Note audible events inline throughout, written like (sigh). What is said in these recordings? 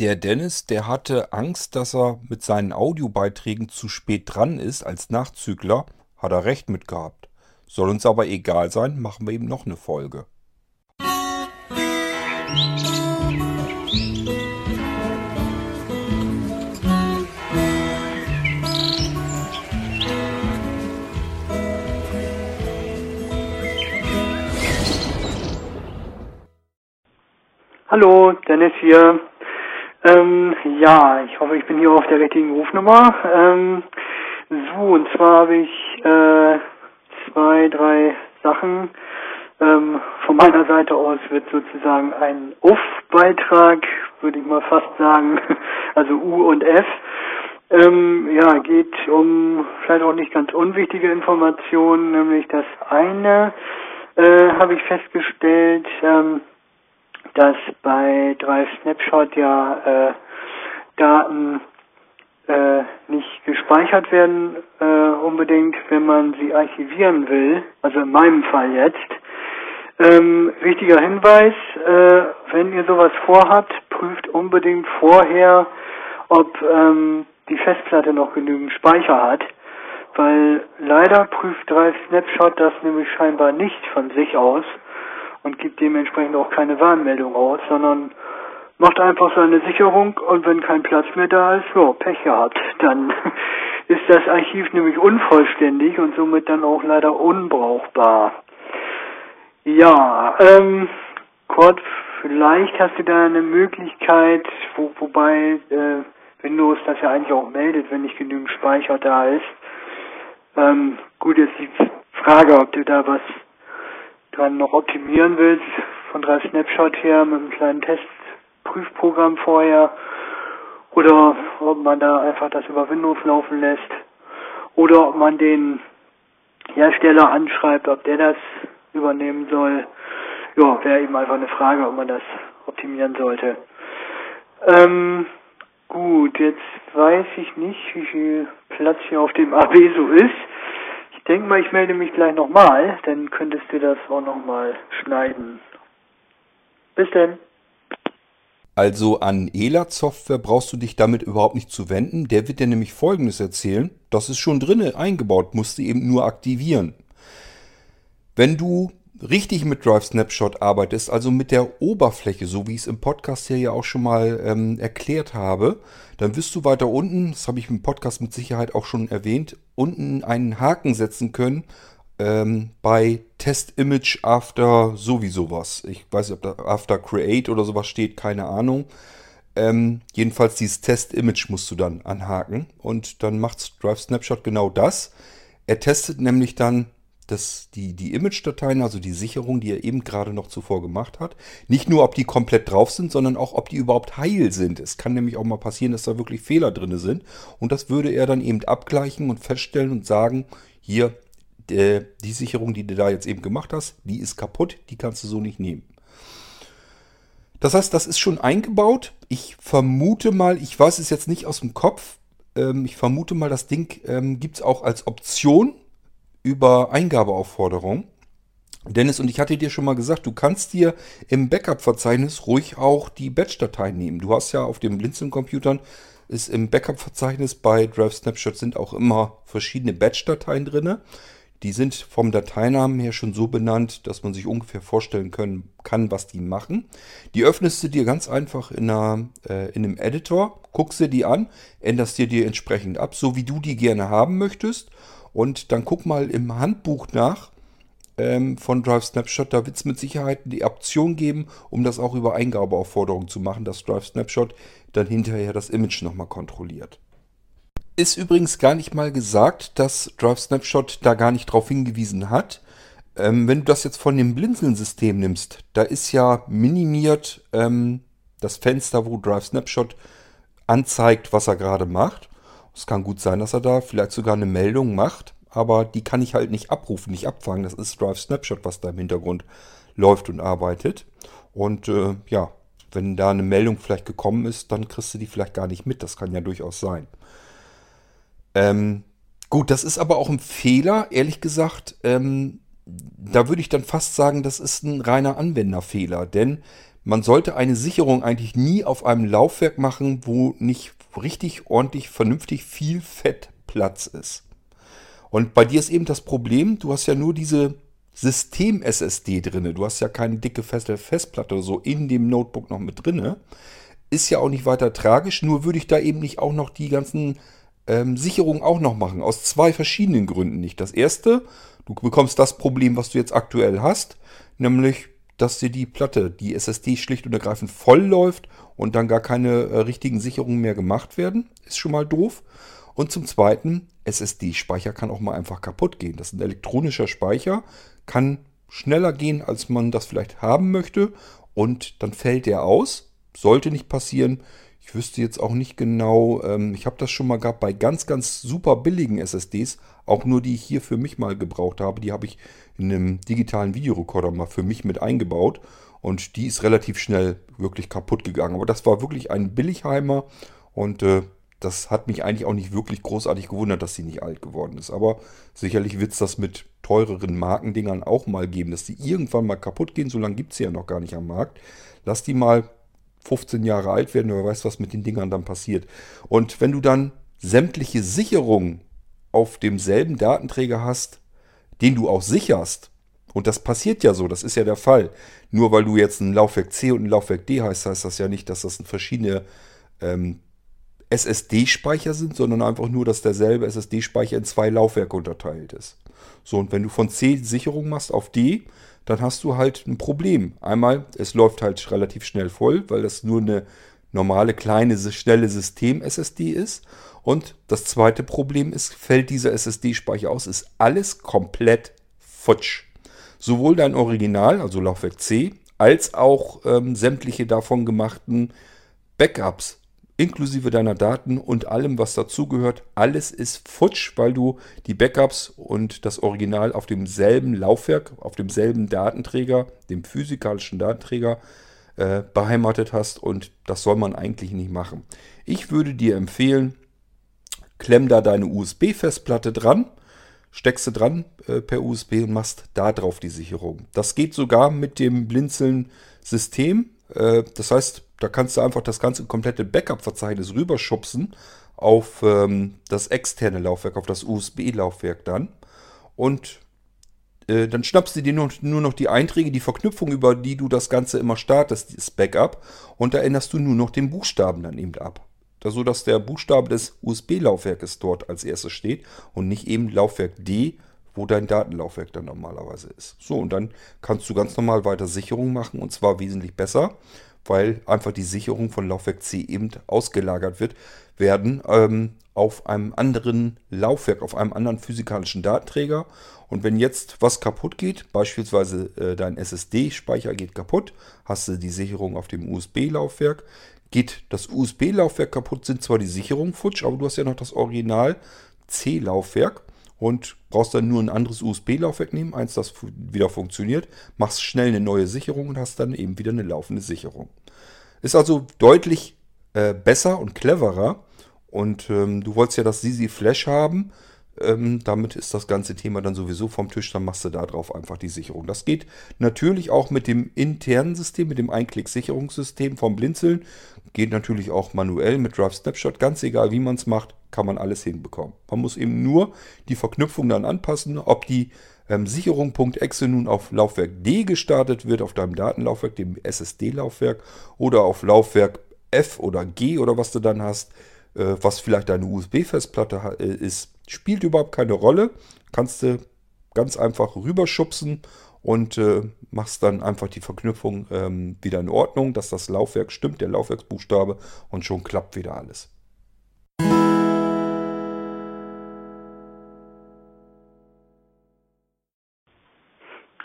Der Dennis, der hatte Angst, dass er mit seinen Audiobeiträgen zu spät dran ist als Nachzügler. Hat er recht mit gehabt. Soll uns aber egal sein, machen wir eben noch eine Folge. Hallo, Dennis hier. Ähm, ja, ich hoffe, ich bin hier auf der richtigen Rufnummer. Ähm, so, und zwar habe ich äh, zwei, drei Sachen. Ähm, von meiner Seite aus wird sozusagen ein Uff-Beitrag, würde ich mal fast sagen, (laughs) also U und F. Ähm, ja, geht um vielleicht auch nicht ganz unwichtige Informationen, nämlich das eine äh, habe ich festgestellt, ähm, dass bei Drive Snapshot ja äh, Daten äh, nicht gespeichert werden äh, unbedingt, wenn man sie archivieren will, also in meinem Fall jetzt. Ähm, wichtiger Hinweis, äh, wenn ihr sowas vorhabt, prüft unbedingt vorher, ob ähm, die Festplatte noch genügend Speicher hat, weil leider prüft Drive Snapshot das nämlich scheinbar nicht von sich aus und gibt dementsprechend auch keine Warnmeldung aus, sondern macht einfach seine Sicherung und wenn kein Platz mehr da ist, ja, Pech gehabt. (laughs) Dann ist das Archiv nämlich unvollständig und somit dann auch leider unbrauchbar. Ja, ähm, Kurt, vielleicht hast du da eine Möglichkeit, wo, wobei äh, Windows das ja eigentlich auch meldet, wenn nicht genügend Speicher da ist. Ähm, gut, jetzt die Frage, ob du da was dran noch optimieren willst, von drei Snapshot her mit einem kleinen Testprüfprogramm vorher, oder ob man da einfach das über Windows laufen lässt, oder ob man den Hersteller anschreibt, ob der das übernehmen soll. Ja, wäre eben einfach eine Frage, ob man das optimieren sollte. Ähm, gut, jetzt weiß ich nicht, wie viel Platz hier auf dem AB so ist denke mal, ich melde mich gleich nochmal, dann könntest du das auch nochmal schneiden. Bis denn. Also an ELAT Software brauchst du dich damit überhaupt nicht zu wenden. Der wird dir nämlich folgendes erzählen. Das ist schon drinne eingebaut, musst du eben nur aktivieren. Wenn du richtig mit Drive Snapshot arbeitest, also mit der Oberfläche, so wie ich es im Podcast hier ja auch schon mal ähm, erklärt habe, dann wirst du weiter unten, das habe ich im Podcast mit Sicherheit auch schon erwähnt, unten einen Haken setzen können ähm, bei Test Image After sowieso was. Ich weiß nicht, ob da After Create oder sowas steht, keine Ahnung. Ähm, jedenfalls dieses Test Image musst du dann anhaken und dann macht Drive Snapshot genau das. Er testet nämlich dann dass die, die Image-Dateien, also die Sicherung, die er eben gerade noch zuvor gemacht hat, nicht nur, ob die komplett drauf sind, sondern auch, ob die überhaupt heil sind. Es kann nämlich auch mal passieren, dass da wirklich Fehler drin sind. Und das würde er dann eben abgleichen und feststellen und sagen, hier, der, die Sicherung, die du da jetzt eben gemacht hast, die ist kaputt, die kannst du so nicht nehmen. Das heißt, das ist schon eingebaut. Ich vermute mal, ich weiß es jetzt nicht aus dem Kopf, ähm, ich vermute mal, das Ding ähm, gibt es auch als Option über Eingabeaufforderung. Dennis, und ich hatte dir schon mal gesagt, du kannst dir im Backup-Verzeichnis ruhig auch die Batch-Dateien nehmen. Du hast ja auf den Blinzeln-Computern ist im Backup-Verzeichnis bei Drive Snapshot sind auch immer verschiedene Batch-Dateien drin. Die sind vom Dateinamen her schon so benannt, dass man sich ungefähr vorstellen können kann, was die machen. Die öffnest du dir ganz einfach in, einer, äh, in einem Editor, guckst dir die an, änderst dir die entsprechend ab, so wie du die gerne haben möchtest und dann guck mal im Handbuch nach ähm, von Drive Snapshot. Da wird es mit Sicherheit die Option geben, um das auch über Eingabeaufforderungen zu machen, dass Drive Snapshot dann hinterher das Image nochmal kontrolliert. Ist übrigens gar nicht mal gesagt, dass Drive Snapshot da gar nicht drauf hingewiesen hat. Ähm, wenn du das jetzt von dem Blinzeln-System nimmst, da ist ja minimiert ähm, das Fenster, wo Drive Snapshot anzeigt, was er gerade macht. Es kann gut sein, dass er da vielleicht sogar eine Meldung macht, aber die kann ich halt nicht abrufen, nicht abfangen. Das ist Drive Snapshot, was da im Hintergrund läuft und arbeitet. Und äh, ja, wenn da eine Meldung vielleicht gekommen ist, dann kriegst du die vielleicht gar nicht mit. Das kann ja durchaus sein. Ähm, gut, das ist aber auch ein Fehler, ehrlich gesagt. Ähm, da würde ich dann fast sagen, das ist ein reiner Anwenderfehler, denn man sollte eine Sicherung eigentlich nie auf einem Laufwerk machen, wo nicht richtig ordentlich, vernünftig viel Fettplatz ist. Und bei dir ist eben das Problem, du hast ja nur diese System-SSD drinne. Du hast ja keine dicke Festplatte oder so in dem Notebook noch mit drinne. Ist ja auch nicht weiter tragisch, nur würde ich da eben nicht auch noch die ganzen ähm, Sicherungen auch noch machen. Aus zwei verschiedenen Gründen nicht. Das erste, du bekommst das Problem, was du jetzt aktuell hast, nämlich, dass dir die Platte, die SSD schlicht und ergreifend voll läuft und dann gar keine äh, richtigen Sicherungen mehr gemacht werden. Ist schon mal doof. Und zum Zweiten, SSD-Speicher kann auch mal einfach kaputt gehen. Das ist ein elektronischer Speicher, kann schneller gehen, als man das vielleicht haben möchte. Und dann fällt der aus. Sollte nicht passieren. Ich wüsste jetzt auch nicht genau, ähm, ich habe das schon mal gehabt bei ganz, ganz super billigen SSDs, auch nur die ich hier für mich mal gebraucht habe. Die habe ich in einem digitalen Videorekorder mal für mich mit eingebaut und die ist relativ schnell wirklich kaputt gegangen. Aber das war wirklich ein Billigheimer und äh, das hat mich eigentlich auch nicht wirklich großartig gewundert, dass sie nicht alt geworden ist. Aber sicherlich wird es das mit teureren Markendingern auch mal geben, dass die irgendwann mal kaputt gehen. So lange gibt es sie ja noch gar nicht am Markt. Lass die mal 15 Jahre alt werden, wer weiß, was mit den Dingern dann passiert. Und wenn du dann sämtliche Sicherungen auf demselben Datenträger hast, den du auch sicherst, und das passiert ja so, das ist ja der Fall. Nur weil du jetzt ein Laufwerk C und ein Laufwerk D heißt, heißt das ja nicht, dass das verschiedene ähm, SSD-Speicher sind, sondern einfach nur, dass derselbe SSD-Speicher in zwei Laufwerke unterteilt ist. So, und wenn du von C Sicherung machst auf D, dann hast du halt ein Problem. Einmal, es läuft halt relativ schnell voll, weil das nur eine normale, kleine, schnelle System-SSD ist. Und das zweite Problem ist, fällt dieser SSD-Speicher aus, ist alles komplett futsch. Sowohl dein Original, also Laufwerk C, als auch ähm, sämtliche davon gemachten Backups inklusive deiner Daten und allem, was dazugehört. Alles ist futsch, weil du die Backups und das Original auf demselben Laufwerk, auf demselben Datenträger, dem physikalischen Datenträger, äh, beheimatet hast und das soll man eigentlich nicht machen. Ich würde dir empfehlen, klemm da deine USB-Festplatte dran, steckst du dran äh, per USB und machst da drauf die Sicherung. Das geht sogar mit dem Blinzeln-System. Äh, das heißt, da kannst du einfach das ganze komplette Backup-Verzeichnis rüberschubsen auf ähm, das externe Laufwerk, auf das USB-Laufwerk dann. Und äh, dann schnappst du dir nur, nur, noch die Einträge, die Verknüpfung, über die du das Ganze immer startest, das Backup. Und da änderst du nur noch den Buchstaben dann eben ab. Da so dass der Buchstabe des USB-Laufwerkes dort als erstes steht und nicht eben Laufwerk D, wo dein Datenlaufwerk dann normalerweise ist. So, und dann kannst du ganz normal weiter Sicherung machen und zwar wesentlich besser weil einfach die Sicherung von Laufwerk C eben ausgelagert wird, werden ähm, auf einem anderen Laufwerk, auf einem anderen physikalischen Datenträger. Und wenn jetzt was kaputt geht, beispielsweise äh, dein SSD-Speicher geht kaputt, hast du die Sicherung auf dem USB-Laufwerk. Geht das USB-Laufwerk kaputt, sind zwar die Sicherungen futsch, aber du hast ja noch das Original C-Laufwerk und brauchst dann nur ein anderes USB-Laufwerk nehmen, eins, das wieder funktioniert, machst schnell eine neue Sicherung und hast dann eben wieder eine laufende Sicherung. Ist also deutlich äh, besser und cleverer. Und ähm, du wolltest ja das Sisi Flash haben. Ähm, damit ist das ganze Thema dann sowieso vom Tisch. Dann machst du da drauf einfach die Sicherung. Das geht natürlich auch mit dem internen System, mit dem Einklick-Sicherungssystem vom Blinzeln. Geht natürlich auch manuell mit Drive Snapshot. Ganz egal, wie man es macht, kann man alles hinbekommen. Man muss eben nur die Verknüpfung dann anpassen, ob die ähm, Sicherung.exe nun auf Laufwerk D gestartet wird, auf deinem Datenlaufwerk, dem SSD-Laufwerk, oder auf Laufwerk F oder G oder was du dann hast, äh, was vielleicht deine USB-Festplatte äh, ist, spielt überhaupt keine Rolle. Kannst du ganz einfach rüberschubsen und äh, machst dann einfach die Verknüpfung ähm, wieder in Ordnung, dass das Laufwerk stimmt, der Laufwerksbuchstabe und schon klappt wieder alles.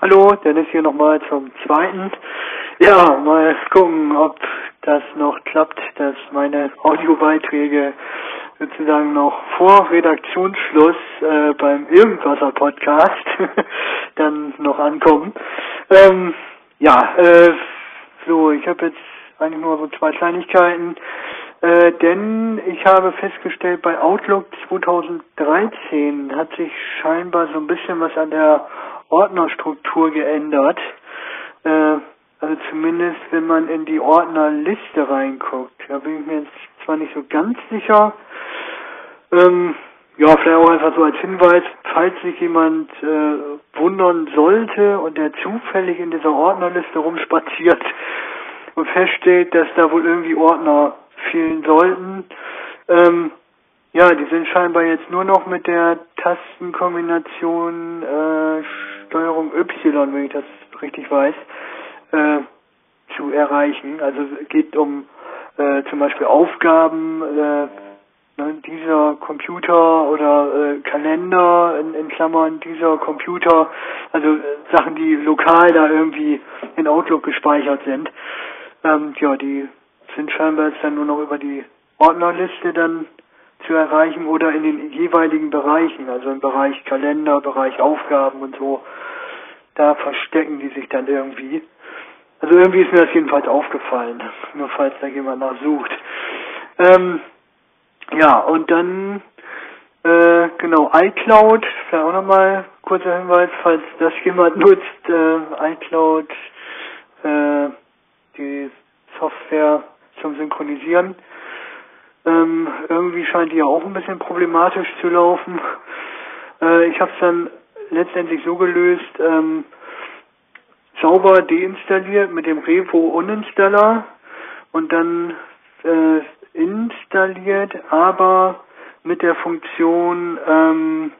Hallo, Dennis hier nochmal zum zweiten. Ja, mal gucken, ob das noch klappt, dass meine Audiobeiträge sozusagen noch vor Redaktionsschluss äh, beim Irgendwasser Podcast (laughs) dann noch ankommen. Ähm, ja, äh, so, ich habe jetzt eigentlich nur so zwei Kleinigkeiten, äh, denn ich habe festgestellt, bei Outlook 2013 hat sich scheinbar so ein bisschen was an der Ordnerstruktur geändert. Äh, Also zumindest, wenn man in die Ordnerliste reinguckt. Da bin ich mir jetzt zwar nicht so ganz sicher. Ähm, ja, vielleicht auch einfach so als Hinweis, falls sich jemand äh, wundern sollte und der zufällig in dieser Ordnerliste rumspaziert (laughs) und feststellt, dass da wohl irgendwie Ordner fehlen sollten. Ähm, ja, die sind scheinbar jetzt nur noch mit der Tastenkombination äh, Steuerung Y, wenn ich das richtig weiß, äh, zu erreichen. Also es geht um äh, zum Beispiel Aufgaben, äh, ne, dieser Computer oder äh, Kalender in, in Klammern dieser Computer, also äh, Sachen, die lokal da irgendwie in Outlook gespeichert sind. Ähm, ja, die sind scheinbar jetzt dann nur noch über die Ordnerliste dann zu erreichen oder in den jeweiligen Bereichen, also im Bereich Kalender, Bereich Aufgaben und so. Da verstecken die sich dann irgendwie. Also irgendwie ist mir das jedenfalls aufgefallen, (laughs) nur falls da jemand nachsucht. Ähm, ja, und dann, äh, genau, iCloud, vielleicht auch nochmal kurzer Hinweis, falls das jemand (laughs) nutzt, äh, iCloud, äh, die Software zum Synchronisieren. Ähm, irgendwie scheint die ja auch ein bisschen problematisch zu laufen. Äh, ich habe es dann letztendlich so gelöst, ähm, sauber deinstalliert mit dem Revo Uninstaller und dann äh, installiert, aber mit der Funktion ähm,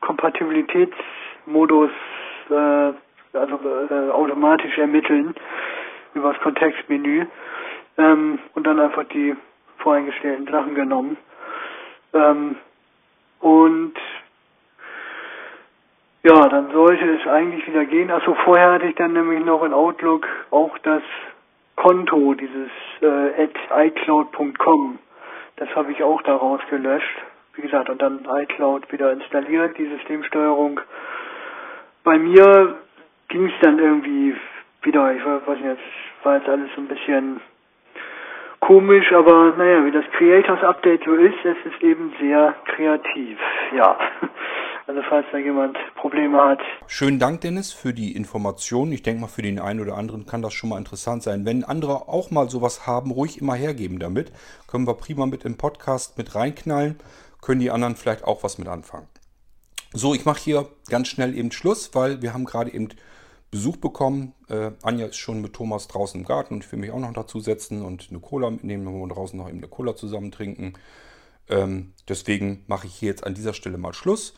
Kompatibilitätsmodus äh, also äh, automatisch ermitteln über das Kontextmenü ähm, und dann einfach die voreingestellten Sachen genommen. Ähm, und ja, dann sollte es eigentlich wieder gehen. Achso, vorher hatte ich dann nämlich noch in Outlook auch das Konto, dieses äh, at iCloud.com. Das habe ich auch daraus gelöscht. Wie gesagt, und dann iCloud wieder installiert, die Systemsteuerung. Bei mir ging es dann irgendwie wieder, ich weiß nicht, jetzt war jetzt alles so ein bisschen komisch, aber naja, wie das Creators Update so ist, es ist eben sehr kreativ, ja. (laughs) Also falls da jemand Probleme hat. Schönen Dank, Dennis, für die Informationen. Ich denke mal, für den einen oder anderen kann das schon mal interessant sein. Wenn andere auch mal sowas haben, ruhig immer hergeben damit. Können wir prima mit im Podcast mit reinknallen. Können die anderen vielleicht auch was mit anfangen. So, ich mache hier ganz schnell eben Schluss, weil wir haben gerade eben Besuch bekommen. Äh, Anja ist schon mit Thomas draußen im Garten und ich will mich auch noch dazu setzen und eine Cola mitnehmen und draußen noch eben eine Cola zusammen trinken. Ähm, deswegen mache ich hier jetzt an dieser Stelle mal Schluss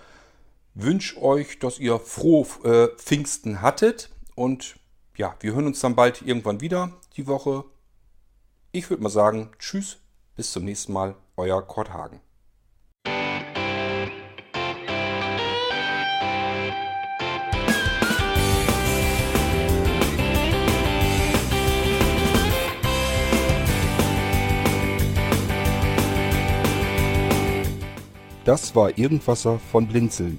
wünsche euch, dass ihr frohe äh, Pfingsten hattet. Und ja, wir hören uns dann bald irgendwann wieder die Woche. Ich würde mal sagen, tschüss, bis zum nächsten Mal, euer Kurt Hagen. Das war Irgendwasser von Blinzeln.